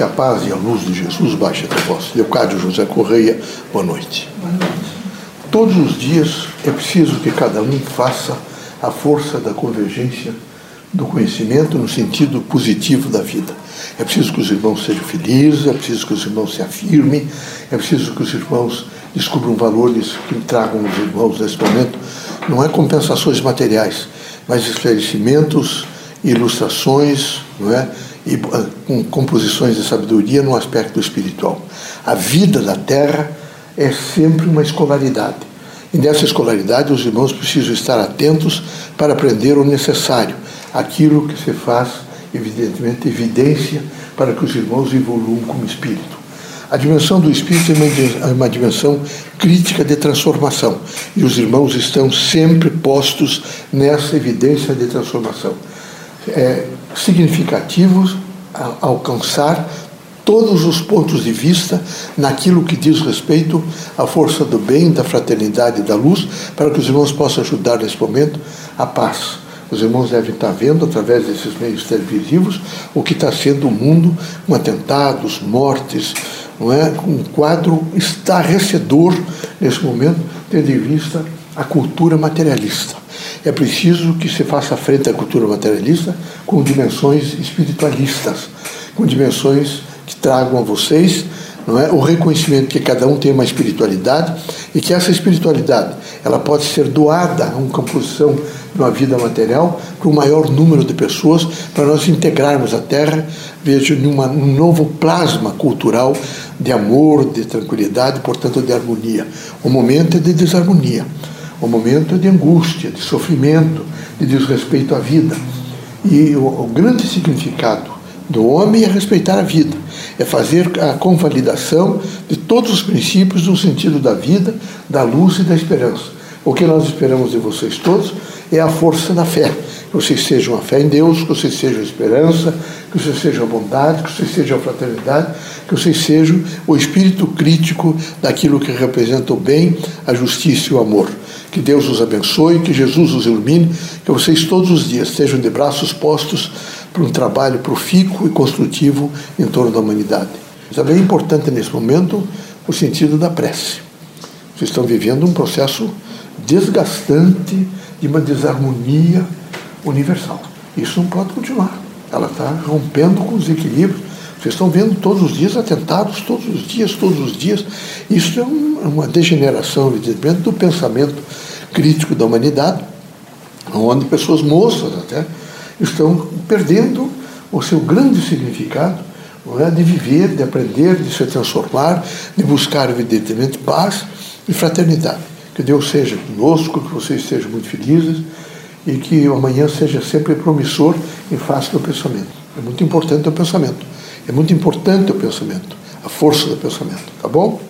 Que a paz e a luz de Jesus baixe até vós. Leocádio José Correia, boa noite. Boa noite. Todos os dias é preciso que cada um faça a força da convergência do conhecimento no sentido positivo da vida. É preciso que os irmãos sejam felizes, é preciso que os irmãos se afirmem, é preciso que os irmãos descubram valores que tragam os irmãos nesse momento. Não é compensações materiais, mas esclarecimentos, ilustrações, não é? E ah, com composições de sabedoria no aspecto espiritual. A vida da Terra é sempre uma escolaridade. E nessa escolaridade, os irmãos precisam estar atentos para aprender o necessário, aquilo que se faz, evidentemente, evidência para que os irmãos evoluam como espírito. A dimensão do espírito é uma dimensão crítica de transformação, e os irmãos estão sempre postos nessa evidência de transformação. É, significativos a alcançar todos os pontos de vista naquilo que diz respeito à força do bem, da fraternidade e da luz, para que os irmãos possam ajudar nesse momento a paz. Os irmãos devem estar vendo, através desses meios televisivos, o que está sendo o mundo com atentados, mortes, não é? um quadro estarrecedor nesse momento, tendo em vista a cultura materialista. É preciso que se faça frente à cultura materialista com dimensões espiritualistas, com dimensões que tragam a vocês não é, o reconhecimento que cada um tem uma espiritualidade e que essa espiritualidade ela pode ser doada a uma composição de uma vida material para o maior número de pessoas, para nós integrarmos a Terra, numa, num novo plasma cultural de amor, de tranquilidade, portanto de harmonia. O momento é de desarmonia, o momento é de angústia, de sofrimento, de desrespeito à vida. E o, o grande significado do homem é respeitar a vida, é fazer a convalidação de todos os princípios no sentido da vida, da luz e da esperança. O que nós esperamos de vocês todos é a força da fé. Que vocês sejam a fé em Deus, que vocês sejam a esperança, que vocês sejam a bondade, que vocês sejam a fraternidade, que vocês sejam o espírito crítico daquilo que representa o bem, a justiça e o amor. Que Deus os abençoe, que Jesus os ilumine, que vocês todos os dias estejam de braços postos para um trabalho profícuo e construtivo em torno da humanidade. Também é importante nesse momento o sentido da prece. Vocês estão vivendo um processo desgastante de uma desarmonia universal. Isso não pode continuar. Ela está rompendo com os equilíbrios. Vocês estão vendo todos os dias atentados, todos os dias, todos os dias. Isso é uma degeneração, evidentemente, do pensamento crítico da humanidade, onde pessoas moças até estão perdendo o seu grande significado é? de viver, de aprender, de se transformar, de buscar, evidentemente, paz e fraternidade. Que Deus seja conosco, que vocês sejam muito felizes e que amanhã seja sempre promissor em face do pensamento. É muito importante o pensamento. É muito importante o pensamento, a força do pensamento, tá bom?